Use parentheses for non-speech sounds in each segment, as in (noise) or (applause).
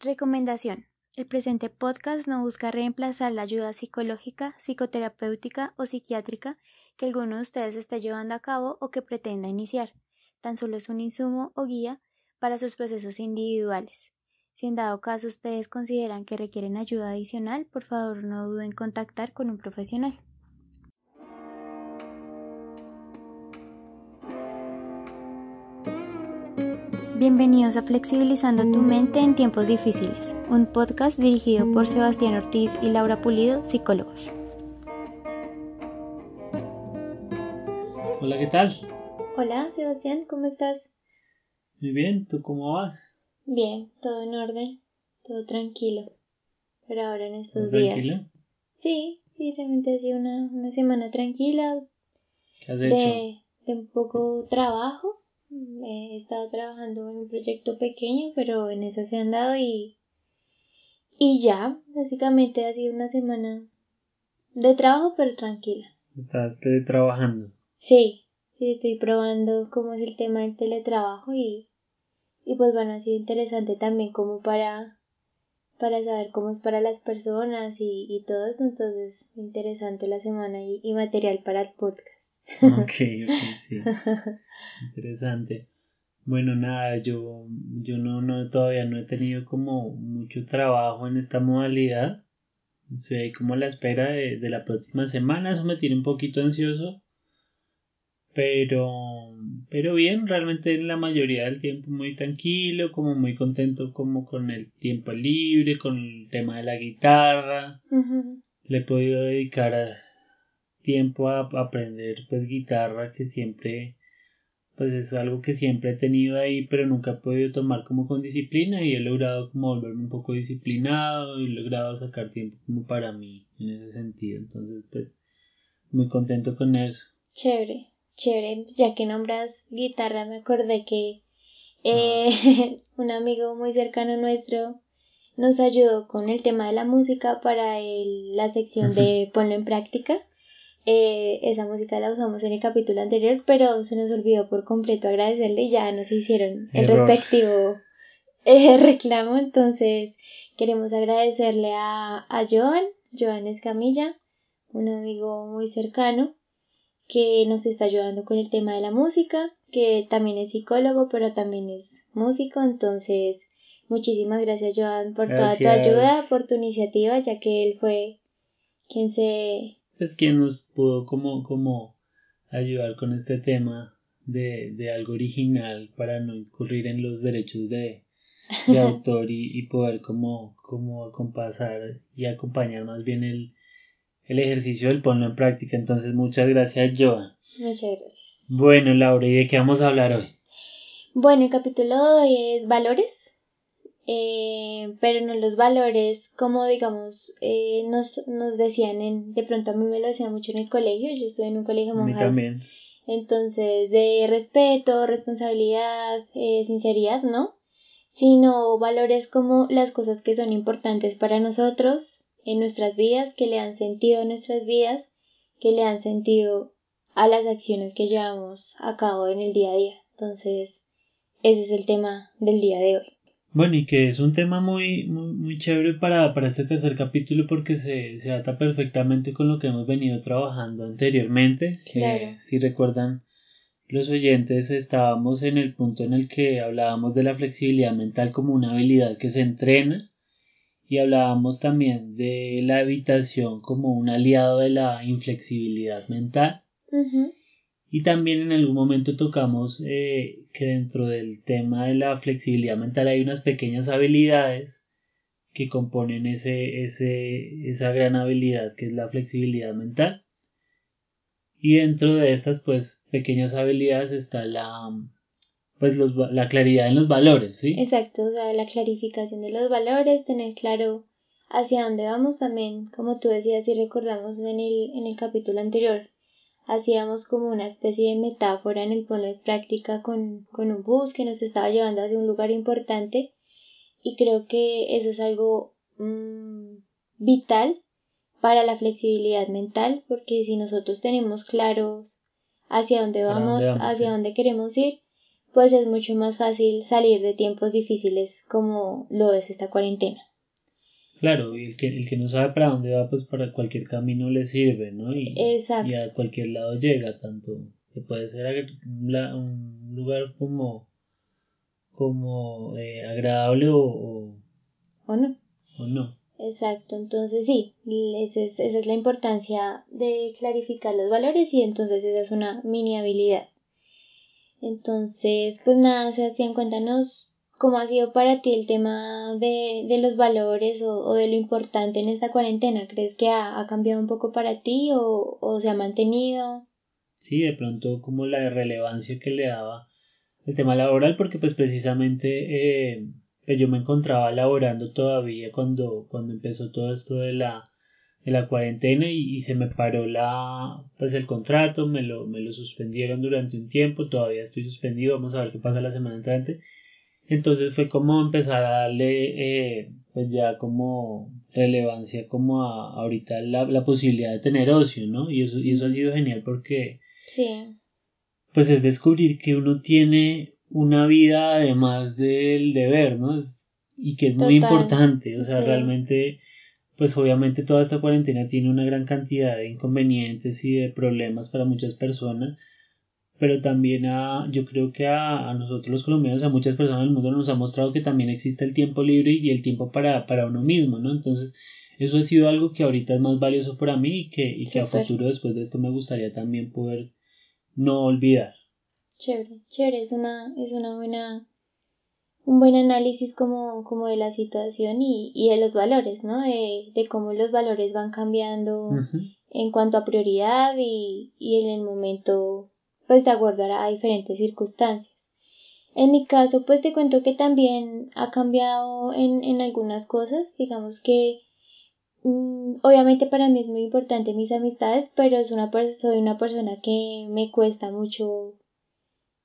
Recomendación. El presente podcast no busca reemplazar la ayuda psicológica, psicoterapéutica o psiquiátrica que alguno de ustedes esté llevando a cabo o que pretenda iniciar. Tan solo es un insumo o guía para sus procesos individuales. Si en dado caso ustedes consideran que requieren ayuda adicional, por favor no duden en contactar con un profesional. Bienvenidos a Flexibilizando tu mente en tiempos difíciles, un podcast dirigido por Sebastián Ortiz y Laura Pulido, psicólogos. Hola, ¿qué tal? Hola, Sebastián, ¿cómo estás? Muy bien, ¿tú cómo vas? Bien, todo en orden, todo tranquilo. Pero ahora en estos días. ¿Tranquilo? Sí, sí, realmente ha sido una, una semana tranquila. ¿Qué has hecho? De, de un poco trabajo He estado trabajando en un proyecto pequeño, pero en eso se han dado y, y ya, básicamente ha sido una semana de trabajo, pero tranquila. ¿Estás trabajando? Sí, sí, estoy probando cómo es el tema del teletrabajo y, y pues bueno, ha sido interesante también como para, para saber cómo es para las personas y, y todo esto, entonces interesante la semana y, y material para el podcast. (laughs) Ok, ok, (laughs) sí. Interesante. Bueno, nada, yo, yo no, no, todavía no he tenido como mucho trabajo en esta modalidad. Estoy ahí como a la espera de, de la próxima semana. Eso me tiene un poquito ansioso. Pero, pero bien, realmente en la mayoría del tiempo muy tranquilo, como muy contento como con el tiempo libre, con el tema de la guitarra. Le he podido dedicar a, tiempo a aprender pues guitarra que siempre pues es algo que siempre he tenido ahí pero nunca he podido tomar como con disciplina y he logrado como volverme un poco disciplinado y he logrado sacar tiempo como para mí en ese sentido. Entonces pues muy contento con eso. Chévere chévere ya que nombras guitarra me acordé que eh, ah. (laughs) un amigo muy cercano nuestro nos ayudó con el tema de la música para la sección de ponlo en práctica eh, esa música la usamos en el capítulo anterior, pero se nos olvidó por completo agradecerle y ya nos hicieron el respectivo (laughs) eh, reclamo. Entonces queremos agradecerle a, a Joan, Joan Escamilla, un amigo muy cercano que nos está ayudando con el tema de la música, que también es psicólogo, pero también es músico. Entonces, muchísimas gracias Joan por toda tu ayuda, por tu iniciativa, ya que él fue quien se es quien nos pudo como, como ayudar con este tema de, de algo original para no incurrir en los derechos de, de (laughs) autor y, y, poder como, como acompasar y acompañar más bien el, el ejercicio del ponlo en práctica. Entonces, muchas gracias, Joan. Muchas gracias. Bueno, Laura, ¿y de qué vamos a hablar hoy? Bueno, el capítulo de hoy es valores eh, pero no los valores como digamos eh, nos, nos decían en, de pronto a mí me lo decían mucho en el colegio, yo estuve en un colegio monjas. también. Entonces, de respeto, responsabilidad, eh, sinceridad, ¿no? Sino valores como las cosas que son importantes para nosotros, en nuestras vidas, que le dan sentido a nuestras vidas, que le dan sentido a las acciones que llevamos a cabo en el día a día. Entonces, ese es el tema del día de hoy. Bueno, y que es un tema muy, muy, muy chévere para, para este tercer capítulo porque se, se ata perfectamente con lo que hemos venido trabajando anteriormente. Claro. si recuerdan los oyentes, estábamos en el punto en el que hablábamos de la flexibilidad mental como una habilidad que se entrena y hablábamos también de la habitación como un aliado de la inflexibilidad mental. Y también en algún momento tocamos eh, que dentro del tema de la flexibilidad mental hay unas pequeñas habilidades que componen ese, ese, esa gran habilidad que es la flexibilidad mental. Y dentro de estas pues pequeñas habilidades está la pues los, la claridad en los valores, ¿sí? Exacto, o sea, la clarificación de los valores, tener claro hacia dónde vamos también, como tú decías y recordamos en el, en el capítulo anterior, hacíamos como una especie de metáfora en el ponlo de práctica con, un bus que nos estaba llevando hacia un lugar importante y creo que eso es algo mm, vital para la flexibilidad mental porque si nosotros tenemos claros hacia dónde vamos, hacia dónde queremos ir, pues es mucho más fácil salir de tiempos difíciles como lo es esta cuarentena. Claro, y el que, el que no sabe para dónde va, pues para cualquier camino le sirve, ¿no? Y, y a cualquier lado llega, tanto que puede ser un lugar como, como eh, agradable o, o, no. O no. Exacto, entonces sí, esa es, esa es la importancia de clarificar los valores y entonces esa es una mini habilidad. Entonces, pues nada, Sebastián, cuéntanos cómo ha sido para ti el tema de, de los valores o, o, de lo importante en esta cuarentena. ¿Crees que ha, ha cambiado un poco para ti o, o, se ha mantenido? Sí, de pronto como la relevancia que le daba el tema laboral, porque pues precisamente eh, pues yo me encontraba laborando todavía cuando, cuando empezó todo esto de la de la cuarentena y, se me paró la pues el contrato, me lo, me lo suspendieron durante un tiempo, todavía estoy suspendido, vamos a ver qué pasa la semana entrante. Entonces fue como empezar a darle eh, pues ya como relevancia como a, ahorita la, la, posibilidad de tener ocio, ¿no? Y eso, y eso ha sido genial porque sí. pues es descubrir que uno tiene una vida además del deber, ¿no? y que es muy importante, o sea, realmente pues obviamente toda esta cuarentena tiene una gran cantidad de inconvenientes y de problemas para muchas personas, pero también a, yo creo que a, nosotros los colombianos, a muchas personas del mundo nos ha mostrado que también existe el tiempo libre y el tiempo para, para uno mismo, ¿no? Entonces, eso ha sido algo que ahorita es más valioso para mí y que, y que a futuro después de esto me gustaría también poder no olvidar. Chévere, chévere, es una, es una buena un buen análisis como, como de la situación y, y de los valores, ¿no? De, de, cómo los valores van cambiando en cuanto a prioridad y, y, en el momento, pues de acuerdo a, diferentes circunstancias. En mi caso, pues te cuento que también ha cambiado en, en algunas cosas, digamos que mm, obviamente para mí es muy importante mis amistades, pero es una soy una persona que me cuesta mucho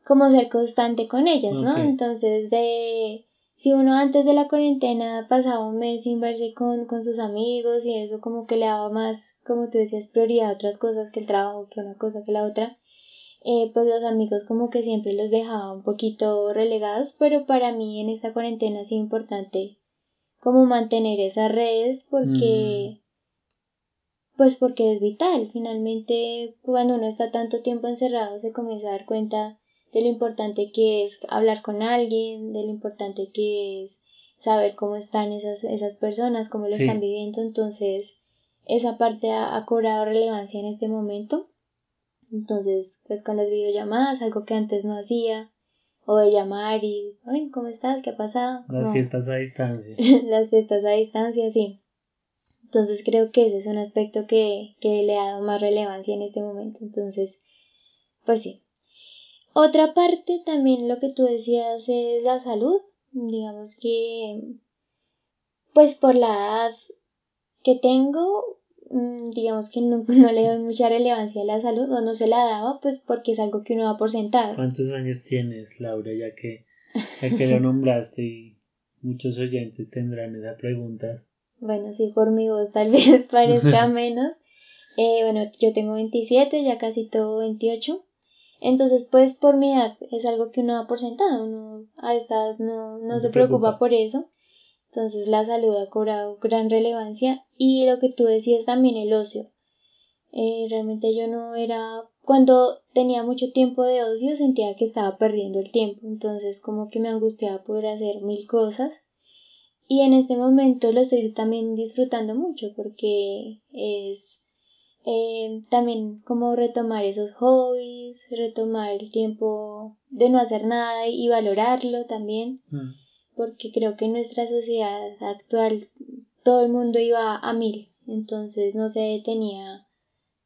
como ser constante con ellas, ¿no? Entonces, de si uno antes de la cuarentena pasaba un mes sin verse con, con sus amigos y eso como que le daba más, como tú decías, prioridad a otras cosas que el trabajo, que una cosa que la otra, eh, pues los amigos como que siempre los dejaba un poquito relegados, pero para mí en esta cuarentena sido importante como mantener esas redes porque... Mm. Pues porque es vital, finalmente cuando uno está tanto tiempo encerrado se comienza a dar cuenta de lo importante que es hablar con alguien, de lo importante que es saber cómo están esas, esas personas, cómo lo están viviendo. Entonces, esa parte ha, cobrado relevancia en este momento. Entonces, pues con las videollamadas, algo que antes no hacía, o de llamar y, Ay, ¿cómo estás? ¿Qué ha pasado? Las fiestas a distancia. (laughs) las fiestas a distancia, sí. Entonces creo que ese es un aspecto que, que le ha dado más relevancia en este momento. Entonces, pues sí, otra parte también lo que tú decías es la salud. Digamos que, pues por la edad que tengo, mm, digamos que (laughs) no, le doy mucha relevancia a la salud o no se la daba, pues porque es algo que uno va por sentado. ¿Cuántos años tienes, Laura, ya que, ya que lo nombraste y muchos oyentes tendrán esa pregunta? Bueno, sí, por mi voz tal (laughs) vez parezca (laughs) menos. Eh, bueno, yo tengo 27, ya casi todo 28. Entonces, pues por mi edad es algo que uno da por sentado, uno a esta edad no, no, se preocupa. por eso. Entonces la salud ha cobrado gran relevancia y lo que tú decías también el ocio. Eh, realmente yo no era, cuando tenía mucho tiempo de ocio sentía que estaba perdiendo el tiempo, entonces como que me angustiaba poder hacer mil cosas y en este momento lo estoy también disfrutando mucho porque es eh, también como retomar esos hobbies, retomar el tiempo de no hacer nada y valorarlo también, mm. porque creo que en nuestra sociedad actual todo el mundo iba a mil, entonces no se detenía.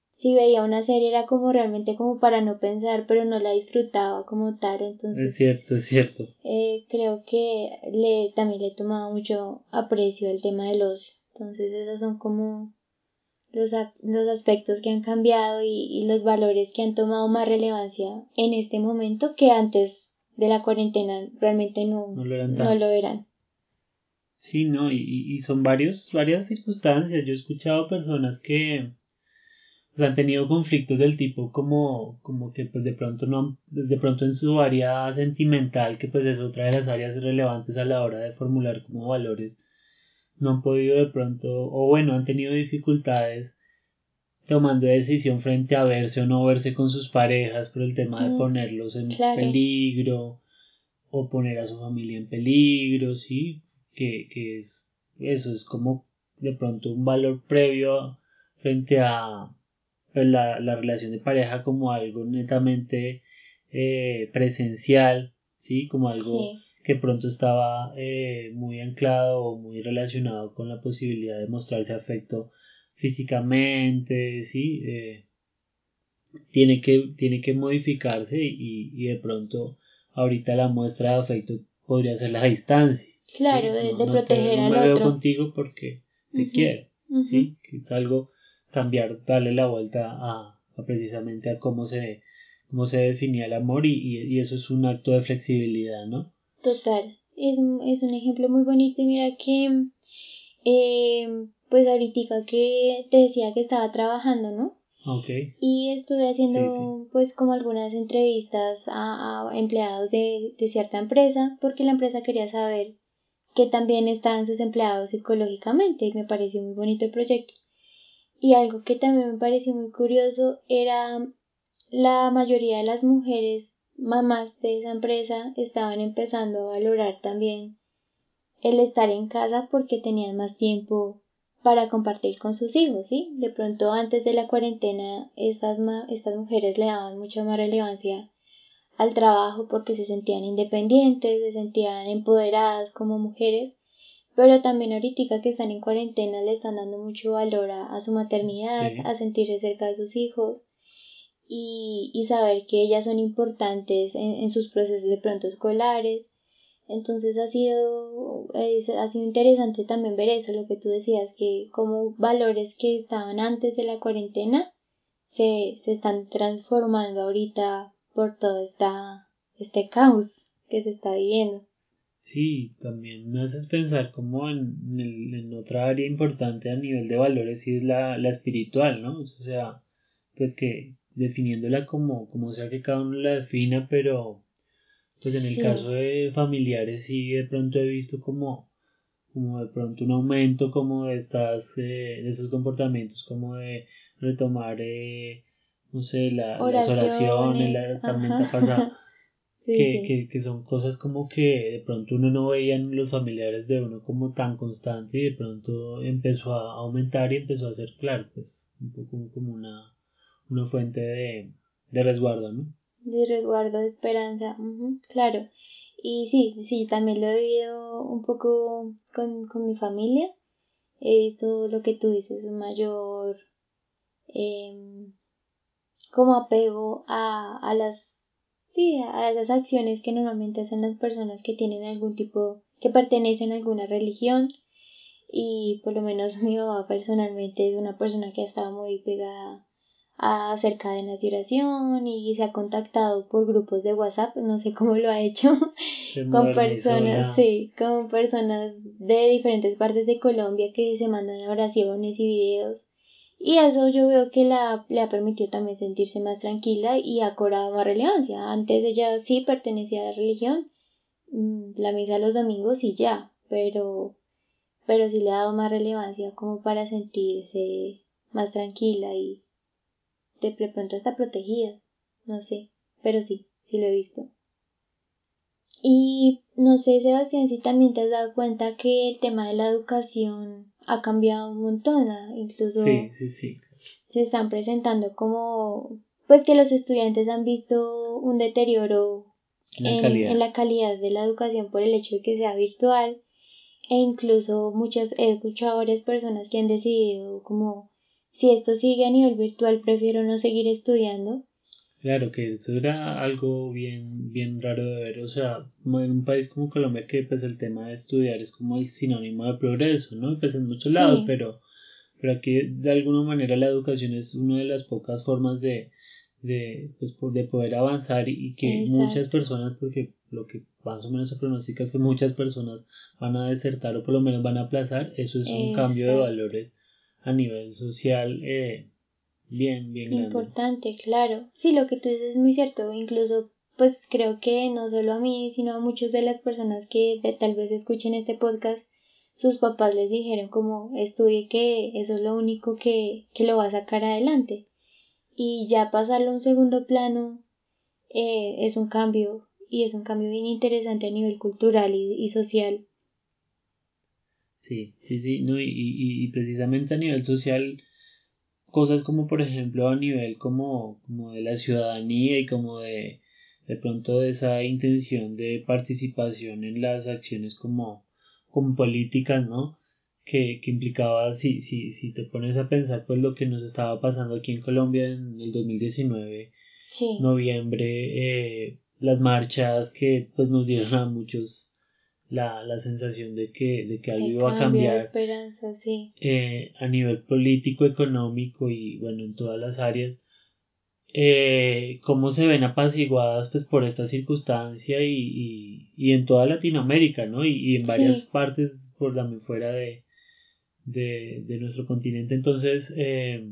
Si veía una serie era como realmente como para no pensar, pero no la disfrutaba como tal, entonces... Es cierto, es cierto. Eh, creo que le, también le he tomado mucho aprecio el tema del ocio, entonces esas son como los, los aspectos que han cambiado y, los valores que han tomado más relevancia en este momento que antes de la cuarentena realmente no, no, lo, eran Sí, no, y, y son varios, varias circunstancias. Yo he escuchado personas que, han tenido conflictos del tipo como, como que pues de pronto no de pronto en su área sentimental, que pues es otra de las áreas relevantes a la hora de formular como valores, no han podido de pronto, o bueno, han tenido dificultades tomando decisión frente a verse o no verse con sus parejas por el tema de mm, ponerlos en peligro o poner a su familia en peligro, sí, que, que es eso, es como de pronto un valor previo frente a pues, la, la, relación de pareja como algo netamente eh, presencial, ¿sí? Como algo que pronto estaba eh, muy anclado o muy relacionado con la posibilidad de mostrarse afecto físicamente, ¿sí? Eh, tiene, que, tiene que modificarse y, y, de pronto ahorita la muestra de afecto podría ser la distancia. Claro, de, proteger al otro. me veo contigo porque te quiero, ¿sí? Que es algo cambiar, darle la vuelta a, precisamente a cómo se, cómo se definía el amor y, y, eso es un acto de flexibilidad, ¿no? Total, es, es un ejemplo muy bonito y mira que, eh, pues ahorita que te decía que estaba trabajando, ¿no? Okay. Y estuve haciendo pues como algunas entrevistas a, a empleados de, de, cierta empresa porque la empresa quería saber que también estaban sus empleados psicológicamente y me pareció muy bonito el proyecto. Y algo que también me pareció muy curioso era la mayoría de las mujeres mamás de esa empresa estaban empezando a valorar también el estar en casa porque tenían más tiempo para compartir con sus hijos, ¿sí? De pronto antes de la cuarentena estas, estas mujeres le daban mucha más relevancia al trabajo porque se sentían independientes, se sentían empoderadas como mujeres pero también ahorita que están en cuarentena le están dando mucho valor a, su maternidad, a sentirse cerca de sus hijos y, y saber que ellas son importantes en, sus procesos de pronto escolares. Entonces ha sido, ha sido interesante también ver eso, lo que tú decías, que como valores que estaban antes de la cuarentena se, se están transformando ahorita por todo esta, este caos que se está viviendo. Sí, también me haces pensar como en, en, otra área importante a nivel de valores y es la, la espiritual, ¿no? O sea, pues que definiéndola como, como sea que cada uno la defina, pero pues en el caso de familiares sí de pronto he visto como, como de pronto un aumento como de estas, eh, de esos comportamientos como de retomar, eh, no sé, la, las oraciones, la tormenta pasada. (laughs) que, que, son cosas como que de pronto uno no veía en los familiares de uno como tan constante y de pronto empezó a aumentar y empezó a ser claro, pues un poco como una, una fuente de, de resguardo, ¿no? De resguardo, de esperanza, claro. Y sí, sí, también lo he vivido un poco con, con mi familia. He visto lo que tú dices, un mayor eh, como apego a, a las sí, a esas acciones que normalmente hacen las personas que tienen algún tipo, que pertenecen a alguna religión. Y por lo menos (laughs) mi mamá personalmente es una persona que ha estado muy pegada a hacer cadenas de oración y se ha contactado por grupos de WhatsApp, no sé cómo lo ha hecho, (laughs) con personas, sí, con personas de diferentes partes de Colombia que se mandan oraciones y videos y eso yo veo que la, le ha permitido también sentirse más tranquila y ha cobrado más relevancia. Antes ella sí pertenecía a la religión, mm, la misa los domingos y ya, pero, pero sí le ha dado más relevancia como para sentirse más tranquila y de pronto está protegida, no sé, pero sí, sí lo he visto. Y no sé, Sebastián, si también te has dado cuenta que el tema de la educación ha cambiado un montón, incluso se están presentando como, pues que los estudiantes han visto un deterioro en, la calidad. de la educación por el hecho de que sea virtual. E incluso muchas, he escuchado varias personas que han decidido como si esto sigue a nivel virtual prefiero no seguir estudiando. Claro que eso era algo bien, bien raro de ver, o sea, en un país como Colombia que pues el tema de estudiar es como el sinónimo de progreso, ¿no? Pues en muchos lados, pero, pero aquí de alguna manera la educación es una de las pocas formas de, de, pues, de poder avanzar y, que muchas personas, porque lo que más o menos se pronostica es que muchas personas van a desertar o por lo menos van a aplazar, eso es un cambio de valores a nivel social eh, bien, bien Importante, claro. Sí, lo que tú dices es muy cierto. Incluso, pues creo que no solo a mí, sino a muchas de las personas que tal vez escuchen este podcast, sus papás les dijeron como estudie que eso es lo único que, que lo va a sacar adelante. Y ya pasarlo a un segundo plano eh, es un cambio y es un cambio bien interesante a nivel cultural y, social. Sí, sí, sí, no, y, y, precisamente a nivel social, cosas como por ejemplo a nivel como, como de la ciudadanía y como de, de pronto de esa intención de participación en las acciones como, como políticas, ¿no? Que, que, implicaba, si, si, si te pones a pensar, pues lo que nos estaba pasando aquí en Colombia en el 2019, sí. noviembre, eh, las marchas que pues nos dieron a muchos la, la sensación de que, de que algo iba a cambiar esperanza, sí. Eh, a nivel político, económico y bueno, en todas las áreas. Eh, cómo se ven apaciguadas pues por esta circunstancia y, y, en toda Latinoamérica, ¿no? Y, en varias partes por también fuera de, de, de, nuestro continente. Entonces, eh,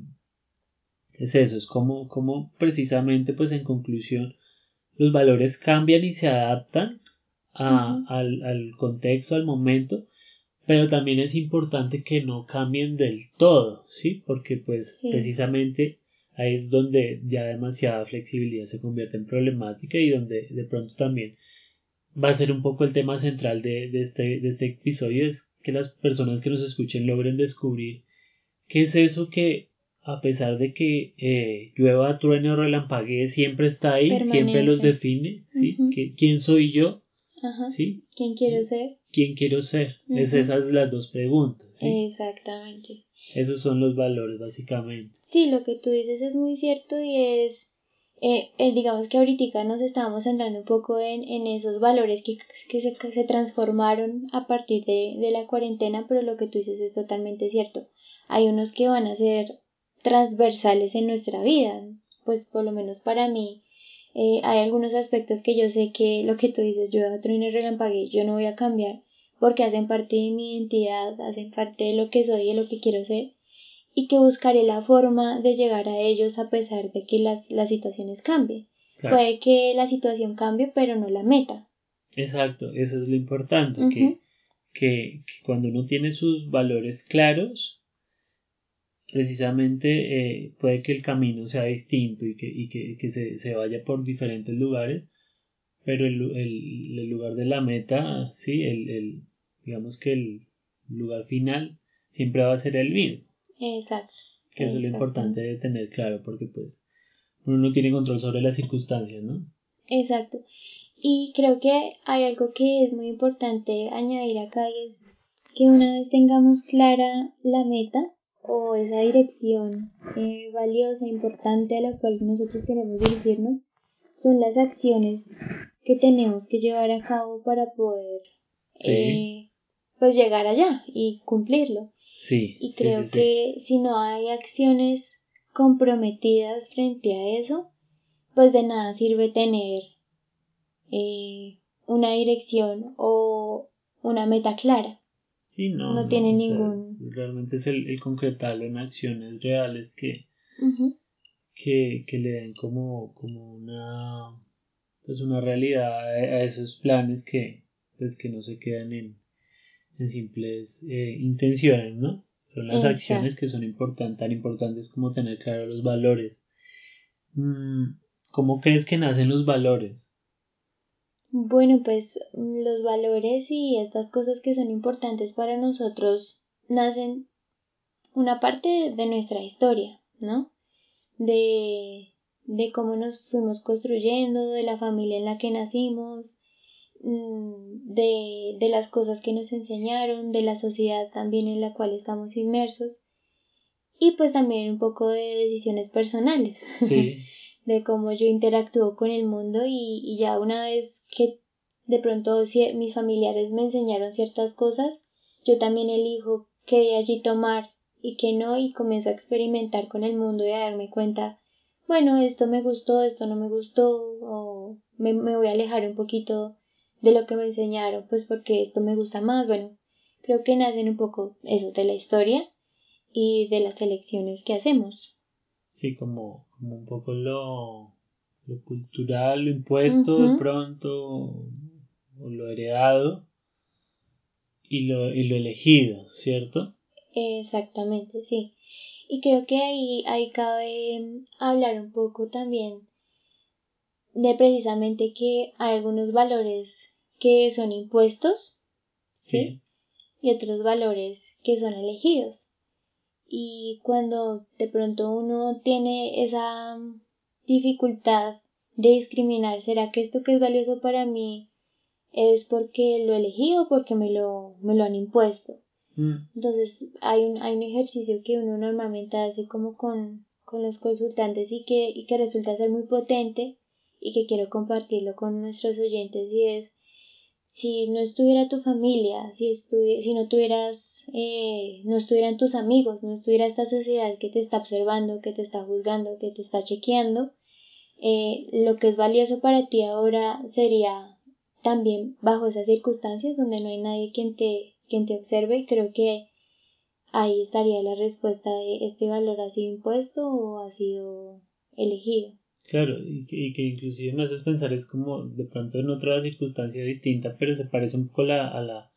es eso, es como, como precisamente pues en conclusión los valores cambian y se adaptan al, al, contexto, al momento, pero también es importante que no cambien del todo, ¿sí? Porque pues precisamente ahí es donde ya demasiada flexibilidad se convierte en problemática y donde de pronto también va a ser un poco el tema central de, de, este, de este episodio, es que las personas que nos escuchen logren descubrir qué es eso que a pesar de que eh, llueva, truene o relampaguee, siempre está ahí, siempre los define, ¿sí? ¿Quién soy yo? ¿Sí? ¿Quién quiero ser? ¿Quién quiero ser? Es esas las dos preguntas. ¿sí? Exactamente. Esos son los valores, básicamente. Sí, lo que tú dices es muy cierto y es, eh, eh, digamos que ahorita nos estamos centrando un poco en, en esos valores que, que se, se, transformaron a partir de, de la cuarentena, pero lo que tú dices es totalmente cierto. Hay unos que van a ser transversales en nuestra vida. Pues por lo menos para mí eh, hay algunos aspectos que yo sé que lo que tú dices, yo a trueno y relampague, yo no voy a cambiar porque hacen parte de mi identidad, hacen parte de lo que soy y de lo que quiero ser y que buscaré la forma de llegar a ellos a pesar de que las, las situaciones cambien. Puede que la situación cambie, pero no la meta. Exacto, eso es lo importante, que, que, que, cuando uno tiene sus valores claros, precisamente eh, puede que el camino sea distinto y que, y que, que se, se, vaya por diferentes lugares, pero el, el, el lugar de la meta, sí, el, el, digamos que el lugar final siempre va a ser el mismo. Exacto. Que eso es lo importante de tener claro, porque pues uno no tiene control sobre las circunstancias, ¿no? Exacto. Y creo que hay algo que es muy importante añadir acá y es que una vez tengamos clara la meta, o esa dirección eh, valiosa, importante a la cual nosotros queremos dirigirnos, son las acciones que tenemos que llevar a cabo para poder eh, pues llegar allá y cumplirlo. Sí, y creo que si no hay acciones comprometidas frente a eso, pues de nada sirve tener eh, una dirección o una meta clara no, tiene ningún. realmente es el, concretarlo en acciones reales que, que, le den como, como una, pues una realidad a, esos planes que, pues que no se quedan en, en simples eh, intenciones, ¿no? Son las acciones que son tan importantes como tener claro los valores. Mm, ¿Cómo crees que nacen los valores? Bueno, pues los valores y estas cosas que son importantes para nosotros nacen una parte de nuestra historia, ¿no? De, de cómo nos fuimos construyendo, de la familia en la que nacimos, mm, de, de las cosas que nos enseñaron, de la sociedad también en la cual estamos inmersos y pues también un poco de decisiones personales. Sí. (laughs) de cómo yo interactúo con el mundo y, ya una vez que de pronto mis familiares me enseñaron ciertas cosas, yo también elijo qué de allí tomar y qué no y comienzo a experimentar con el mundo y a darme cuenta, bueno, esto me gustó, esto no me gustó o me, me voy a alejar un poquito de lo que me enseñaron, pues porque esto me gusta más, bueno, creo que nacen un poco eso de la historia y de las elecciones que hacemos. sí, como, como un poco lo, lo cultural, lo impuesto de pronto, o lo heredado, y lo, y lo elegido, ¿cierto? Exactamente, sí. Y creo que ahí, ahí cabe hablar un poco también de precisamente que hay algunos valores que son impuestos, ¿sí? Y otros valores que son elegidos. Y cuando de pronto uno tiene esa dificultad de discriminar, ¿será que esto que es valioso para mí es porque lo elegí o porque me lo, me lo han impuesto? Mm. Entonces hay un, hay un ejercicio que uno normalmente hace como con, con los consultantes y que, y que resulta ser muy potente y que quiero compartirlo con nuestros oyentes y es si no estuviera tu familia, si, si no tuvieras, eh, no estuvieran tus amigos, no estuviera esta sociedad que te está observando, que te está juzgando, que te está chequeando, eh, lo que es valioso para ti ahora sería también bajo esas circunstancias donde no hay nadie quien te, quien te observe y creo que ahí estaría la respuesta de este valor ha sido impuesto o ha sido elegido. Claro, y que, y que, inclusive me haces pensar es como de pronto en otra circunstancia distinta, pero se parece un poco la, a, la, a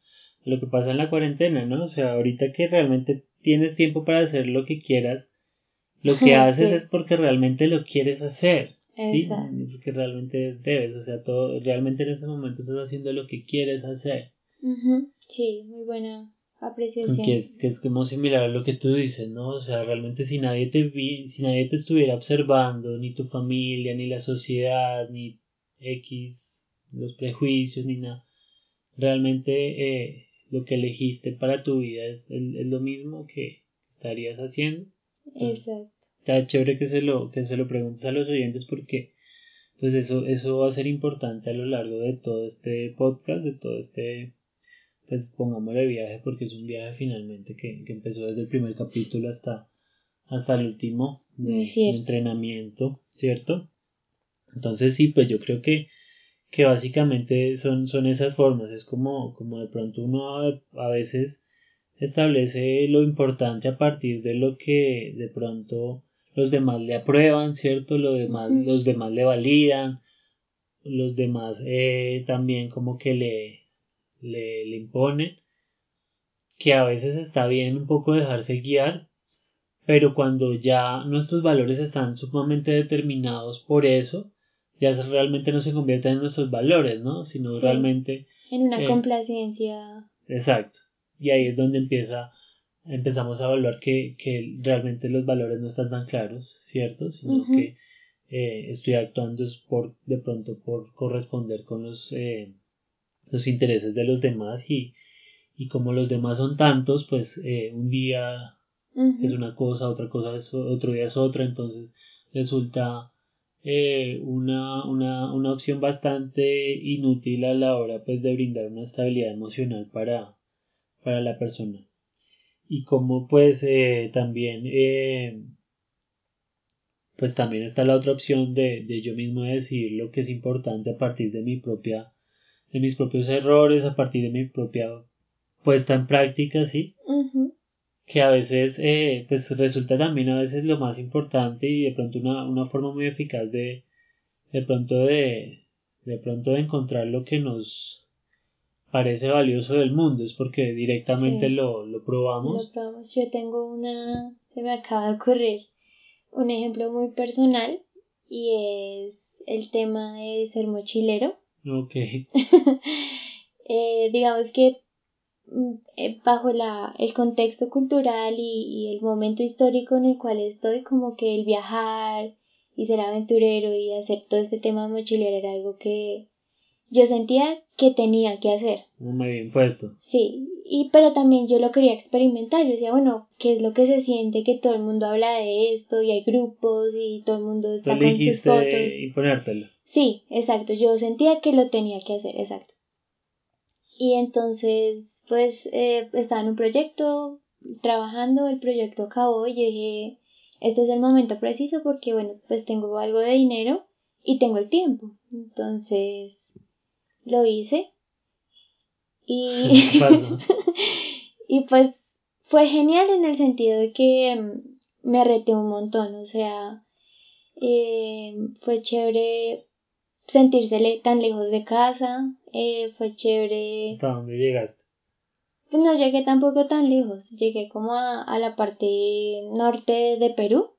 lo que pasa en la cuarentena, ¿no? O sea, ahorita que realmente tienes tiempo para hacer lo que quieras, lo que (laughs) haces es porque realmente lo quieres hacer, ¿sí? Porque realmente debes, o sea, todo, realmente en este momento estás haciendo lo que quieres hacer. Sí, muy buena apreciación. Que es, que es como similar a lo que tú dices, ¿no? O sea, realmente si nadie te vi, si nadie te estuviera observando, ni tu familia, ni la sociedad, ni X, los prejuicios, ni nada, realmente eh, lo que elegiste para tu vida es, es, lo mismo que estarías haciendo. Exacto. Está chévere que se lo, que se lo preguntes a los oyentes porque pues eso, eso va a ser importante a lo largo de todo este podcast, de todo este pues pongámosle viaje porque es un viaje finalmente que, empezó desde el primer capítulo hasta, hasta el último de, entrenamiento, ¿cierto? Entonces sí, pues yo creo que, que básicamente son, son esas formas, es como, como de pronto uno a, veces establece lo importante a partir de lo que de pronto los demás le aprueban, ¿cierto? Lo demás, Los demás le validan, los demás eh, también como que le, le, le imponen, que a veces está bien un poco dejarse guiar, pero cuando ya nuestros valores están sumamente determinados por eso, ya realmente no se convierten en nuestros valores, ¿no? Sino realmente... En una eh, complacencia. Exacto. Y ahí es donde empieza, empezamos a evaluar que, que realmente los valores no están tan claros, ¿cierto? Sino que eh, estoy actuando por, de pronto por corresponder con los eh, los intereses de los demás y, y como los demás son tantos, pues eh, un día es una cosa, otra cosa es otro día es otra, entonces resulta eh, una, una, una, opción bastante inútil a la hora pues de brindar una estabilidad emocional para, para la persona. Y como pues eh, también pues también está la otra opción de, de yo mismo decir lo que es importante a partir de mi propia de mis propios errores, a partir de mi propia puesta en práctica, ¿sí? Que a veces, eh, pues resulta también a veces lo más importante y de pronto una, forma muy eficaz de, de pronto de, de pronto de encontrar lo que nos parece valioso del mundo, es porque directamente lo, lo probamos. Lo probamos. Yo tengo una, se me acaba de ocurrir un ejemplo muy personal y es el tema de ser mochilero. Ok. (laughs) Eh, digamos que mm, eh, bajo la, el contexto cultural y, el momento histórico en el cual estoy, como que el viajar y ser aventurero y hacer todo este tema mochilero era algo que yo sentía que tenía que hacer. Muy bien puesto. Sí, y pero también yo lo quería experimentar. Yo decía, bueno, ¿qué es lo que se siente que todo el mundo habla de esto y hay grupos y todo el mundo está con sus fotos? y ponértelo. Sí, exacto, yo sentía que lo tenía que hacer, exacto. Y entonces, pues, eh, estaba en un proyecto, trabajando, el proyecto acabó y yo dije, este es el momento preciso porque, bueno, pues tengo algo de dinero y tengo el tiempo. Entonces, lo hice. Y, (laughs) (laughs) y pues fue genial en el sentido de que mm, me reté un montón, o sea, eh, fue chévere sentirse tan lejos de casa, eh, fue chévere. ¿Hasta dónde llegaste? Pues no llegué tampoco tan lejos, llegué como a, la parte norte de Perú.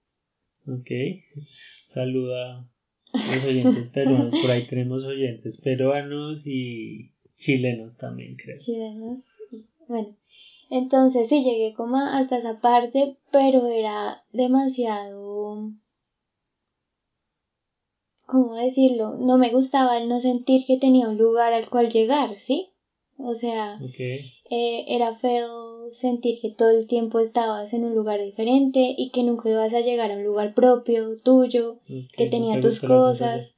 Ok, saluda a los oyentes (laughs) peruanos, por ahí tenemos oyentes peruanos y chilenos también, creo. Chilenos, bueno. Entonces sí llegué como hasta esa parte, pero era demasiado ¿cómo decirlo? No me gustaba el no sentir que tenía un lugar al cual llegar, ¿sí? O sea, eh, era feo sentir que todo el tiempo estabas en un lugar diferente y que nunca ibas a llegar a un lugar propio, tuyo, que tenía tus cosas.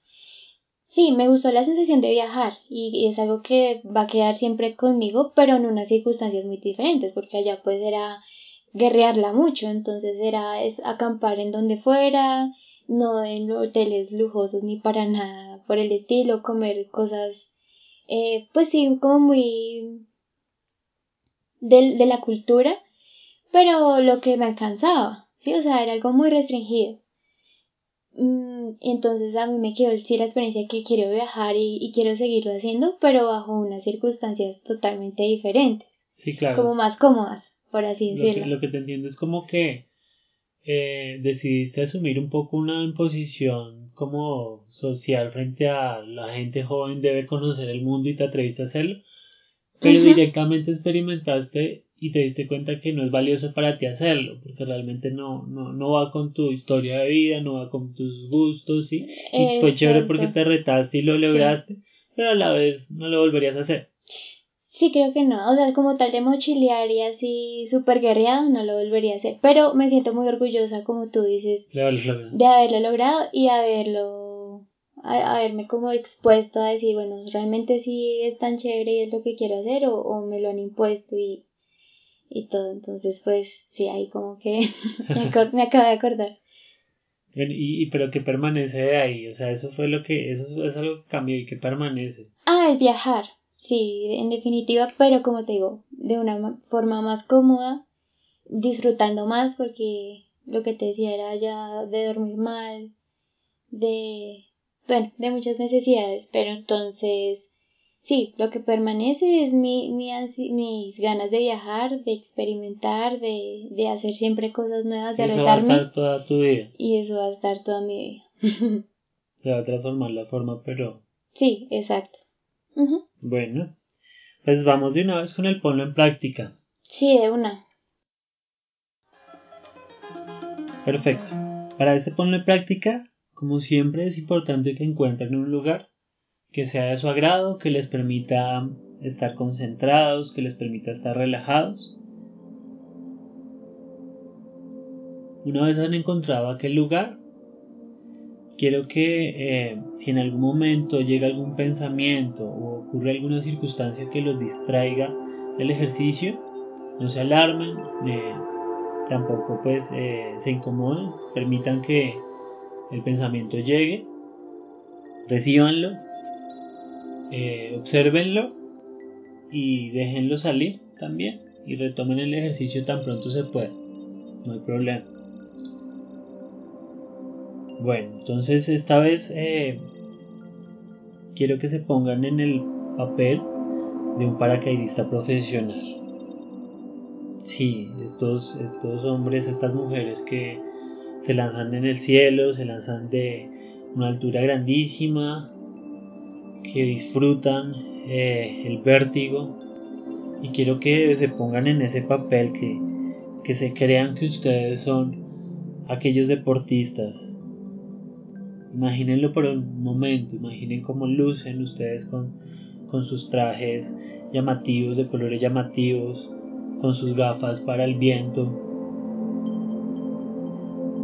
Sí, me gustó la sensación de viajar y, es algo que va a quedar siempre conmigo, pero en unas circunstancias muy diferentes, porque allá pues era guerrearla mucho, entonces era es acampar en donde fuera, no en hoteles lujosos ni para nada por el estilo, comer cosas, eh, pues sí, como muy de, de la cultura, pero lo que me alcanzaba, sí, o sea, era algo muy restringido. Mm, entonces a mí me quedó sí la experiencia que quiero viajar y, quiero seguirlo haciendo, pero bajo unas circunstancias totalmente diferentes. Sí, claro. Como más cómodas, por así decirlo. lo que te entiendo es como que eh, decidiste asumir un poco una imposición como social frente a la gente joven debe conocer el mundo y te atreviste a hacerlo, pero directamente experimentaste y te diste cuenta que no es valioso para ti hacerlo, porque realmente no, no, no va con tu historia de vida, no va con tus gustos, ¿sí? y fue chévere porque te retaste y lo lograste, pero a la vez no lo volverías a hacer. Sí, creo que no. O sea, como tal de mochilear y así súper guerreado, no lo volvería a hacer. Pero me siento muy orgullosa, como tú dices, de haberlo logrado y haberlo, haberme como expuesto a decir, bueno, realmente sí es tan chévere y es lo que quiero hacer o, me lo han impuesto y, y todo. Entonces, pues sí, ahí como que (laughs) me, me acabo de acordar. Y, y, pero que permanece de ahí, o sea, eso fue lo que, eso es algo que cambió y que permanece. Ah, el viajar. Sí, en definitiva, pero como te digo, de una forma más cómoda, disfrutando más porque lo que te decía era ya de dormir mal, de, bueno, de muchas necesidades, pero entonces, sí, lo que permanece es mi, mi mis ganas de viajar, de experimentar, de, de hacer siempre cosas nuevas, de eso va a estar toda tu vida. Y eso va a estar toda mi vida. (laughs) Se va a transformar la forma, pero... Sí, exacto. Bueno, pues vamos de una vez con el ponlo en práctica. Sí, de una. Perfecto. Para este ponlo en práctica, como siempre, es importante que encuentren un lugar que sea de su agrado, que les permita estar concentrados, que les permita estar relajados. Una vez han encontrado aquel lugar, quiero que eh, si en algún momento llega algún pensamiento o ocurre alguna circunstancia que los distraiga del ejercicio, no se alarmen, eh, tampoco pues eh, se incomoden, permitan que el pensamiento llegue, recíbanlo, observenlo y déjenlo salir también y retomen el ejercicio tan pronto se pueda, no hay problema. Bueno, entonces esta vez eh, quiero que se pongan en el papel de un paracaidista profesional. Sí, estos, estos hombres, estas mujeres que se lanzan en el cielo, se lanzan de una altura grandísima, que disfrutan eh, el vértigo. Y quiero que se pongan en ese papel, que, que se crean que ustedes son aquellos deportistas Imagínenlo por un momento, imaginen cómo lucen ustedes con, con sus trajes llamativos, de colores llamativos, con sus gafas para el viento.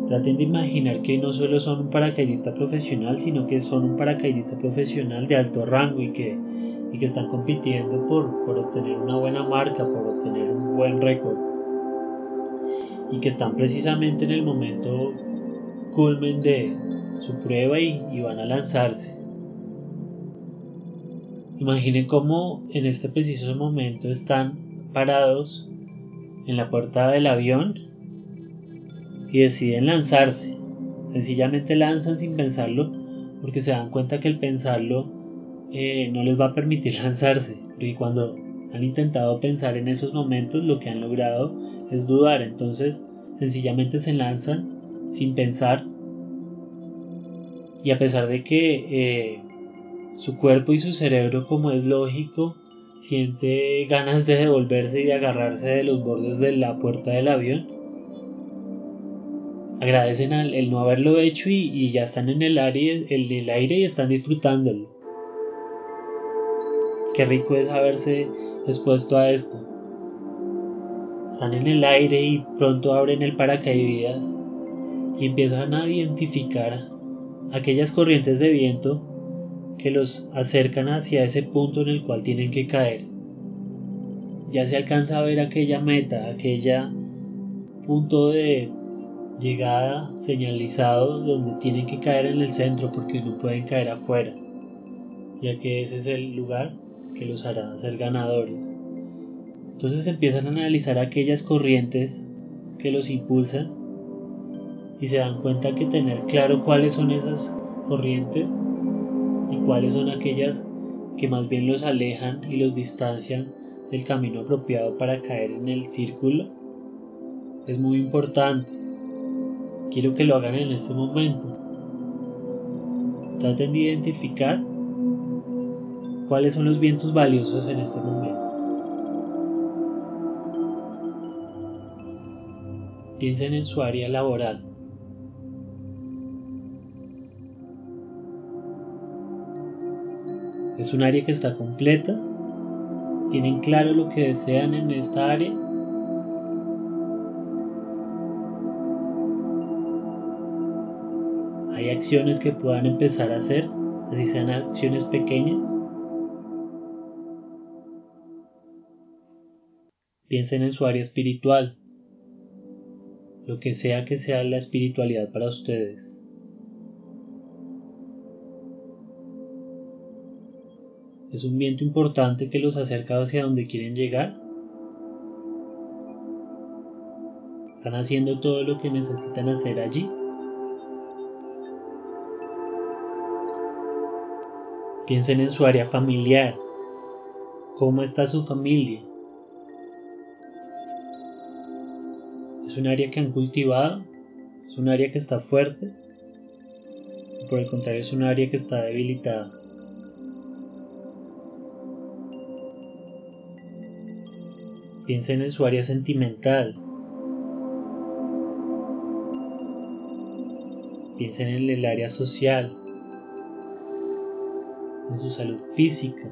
Traten de imaginar que no solo son un paracaidista profesional, sino que son un paracaidista profesional de alto rango y que, y que están compitiendo por, por obtener una buena marca, por obtener un buen récord. Y que están precisamente en el momento culmen de, su prueba y, van a lanzarse. Imaginen cómo en este preciso momento están parados en la puerta del avión y deciden lanzarse. Sencillamente lanzan sin pensarlo porque se dan cuenta que el pensarlo eh, no les va a permitir (laughs) lanzarse. Y cuando han intentado pensar en esos momentos lo que han logrado es dudar. Entonces sencillamente se lanzan sin pensar y a pesar de que eh, su cuerpo y su cerebro como es lógico siente ganas de devolverse y de agarrarse de los bordes de la puerta del avión agradecen el no haberlo hecho y, ya están en el, aire, en el aire y están disfrutándolo. Qué rico es haberse expuesto a esto. Están en el aire y pronto abren el paracaídas y empiezan a identificar aquellas corrientes de viento que los acercan hacia ese punto en el cual tienen que caer. Ya se alcanza a ver aquella meta, aquella punto de llegada señalizado donde tienen que caer en el centro porque no pueden caer afuera, ya que ese es el lugar que los hará ser ganadores. Entonces empiezan a analizar aquellas corrientes que los impulsan y se dan cuenta que tener claro cuáles son esas corrientes y cuáles son aquellas que más bien los alejan y los distancian del camino apropiado para caer en el círculo es muy importante. Quiero que lo hagan en este momento. Traten de identificar cuáles son los vientos valiosos en este momento. Piensen en su área laboral. Es un área que está completa. ¿Tienen claro lo que desean en esta área? ¿Hay acciones que puedan empezar a hacer, así sean acciones pequeñas? Piensen en su área espiritual, lo que sea que sea la espiritualidad para ustedes. Es un viento importante que los acerca hacia donde quieren llegar. Están haciendo todo lo que necesitan hacer allí. Piensen en su área familiar. ¿Cómo está su familia? ¿Es un área que han cultivado? ¿Es un área que está fuerte? por el contrario, es un área que está debilitada. Piensen en su área sentimental. Piensen en el área social, en su salud física,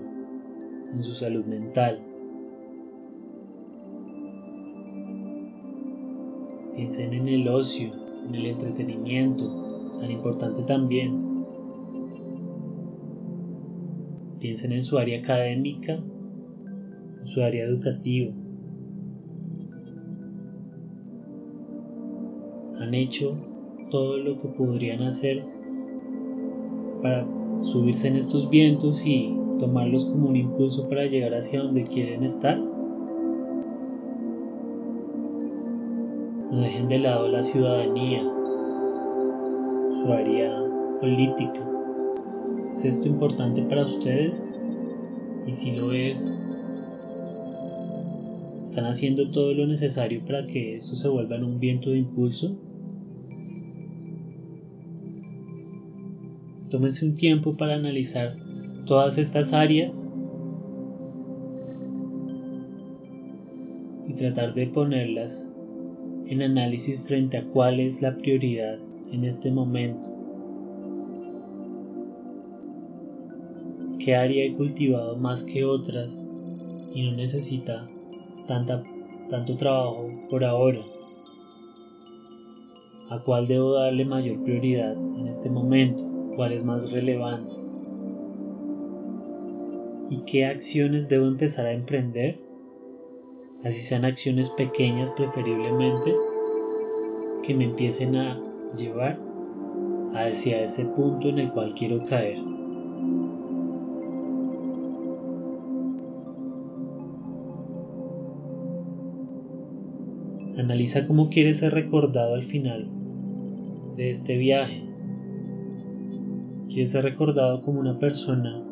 en su salud mental. Piensen en el ocio, en el entretenimiento, tan importante también. Piensen en su área académica, en su área educativa. Han hecho todo lo que podrían hacer para subirse en estos vientos y tomarlos como un impulso para llegar hacia donde quieren estar. No dejen de lado la ciudadanía, su área política. ¿Es esto importante para ustedes? Y si lo es, ¿están haciendo todo lo necesario para que esto se vuelva en un viento de impulso? Tómense un tiempo para analizar todas estas áreas y tratar de ponerlas en análisis frente a cuál es la prioridad en este momento. ¿Qué área he cultivado más que otras y no necesita tanta, tanto trabajo por ahora? ¿A cuál debo darle mayor prioridad en este momento? cuál es más relevante y qué acciones debo empezar a emprender, así sean acciones pequeñas preferiblemente, que me empiecen a llevar hacia ese punto en el cual quiero caer. Analiza cómo quieres ser recordado al final de este viaje. ¿Quieres ser recordado como una persona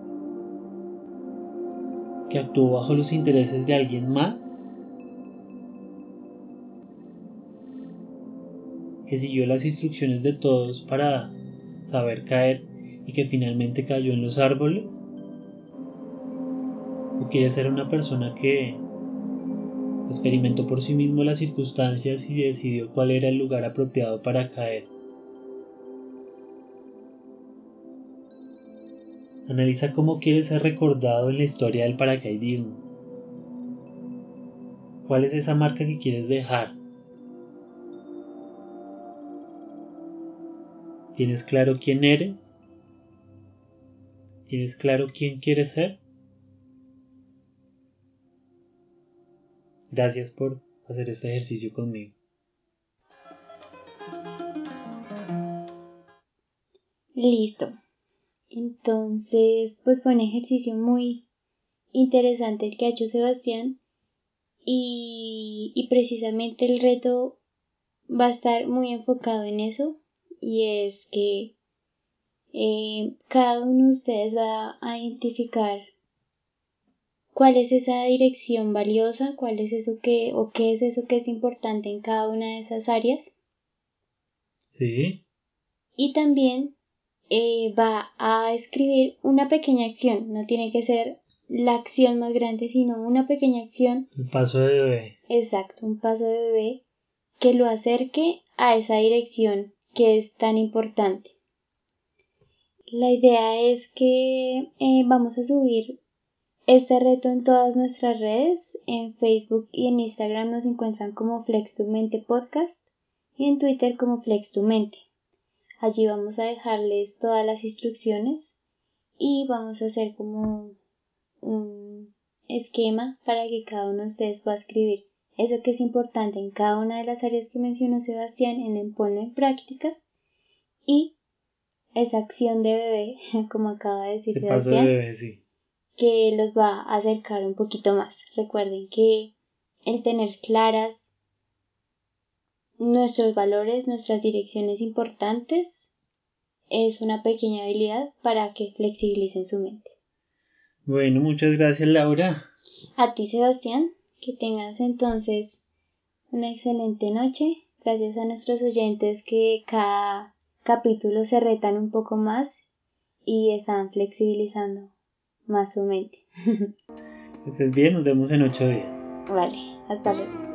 que actuó bajo los intereses de alguien más? ¿Que siguió las instrucciones de todos para saber caer y que finalmente cayó en los árboles? ¿O quieres ser una persona que experimentó por sí mismo las circunstancias y decidió cuál era el lugar apropiado para caer? Analiza cómo quieres ser recordado en la historia del paracaidismo. ¿Cuál es esa marca que quieres dejar? ¿Tienes claro quién eres? ¿Tienes claro quién quieres ser? Gracias por hacer este ejercicio conmigo. Listo. Entonces, pues fue un ejercicio muy interesante el que ha hecho Sebastián y, y precisamente el reto va a estar muy enfocado en eso y es que eh, cada uno de ustedes va a identificar cuál es esa dirección valiosa, cuál es eso que o qué es eso que es importante en cada una de esas áreas. Sí. Y también eh, va a escribir una pequeña acción, no tiene que ser la acción más grande, sino una pequeña acción. Un paso de bebé. Exacto, un paso de bebé que lo acerque a esa dirección que es tan importante. La idea es que eh, vamos a subir este reto en todas nuestras redes. En Facebook y en Instagram nos encuentran como Flex tu Mente Podcast y en Twitter como Flex tu Mente. Allí vamos a dejarles todas las instrucciones y vamos a hacer como un esquema para que cada uno de ustedes pueda escribir eso que es importante en cada una de las áreas que mencionó Sebastián en el ponlo en práctica y esa acción de bebé, (laughs) como acaba de decir Sebastián, que los va a acercar un poquito más. Recuerden que el tener claras nuestros valores, nuestras direcciones importantes, es una pequeña habilidad para que flexibilicen su mente. Bueno, muchas gracias Laura. A ti Sebastián, que tengas entonces una excelente noche. Gracias a nuestros oyentes que cada capítulo se retan un poco más y están flexibilizando más su mente. (laughs) Estés bien, nos vemos en ocho días. Vale, hasta luego.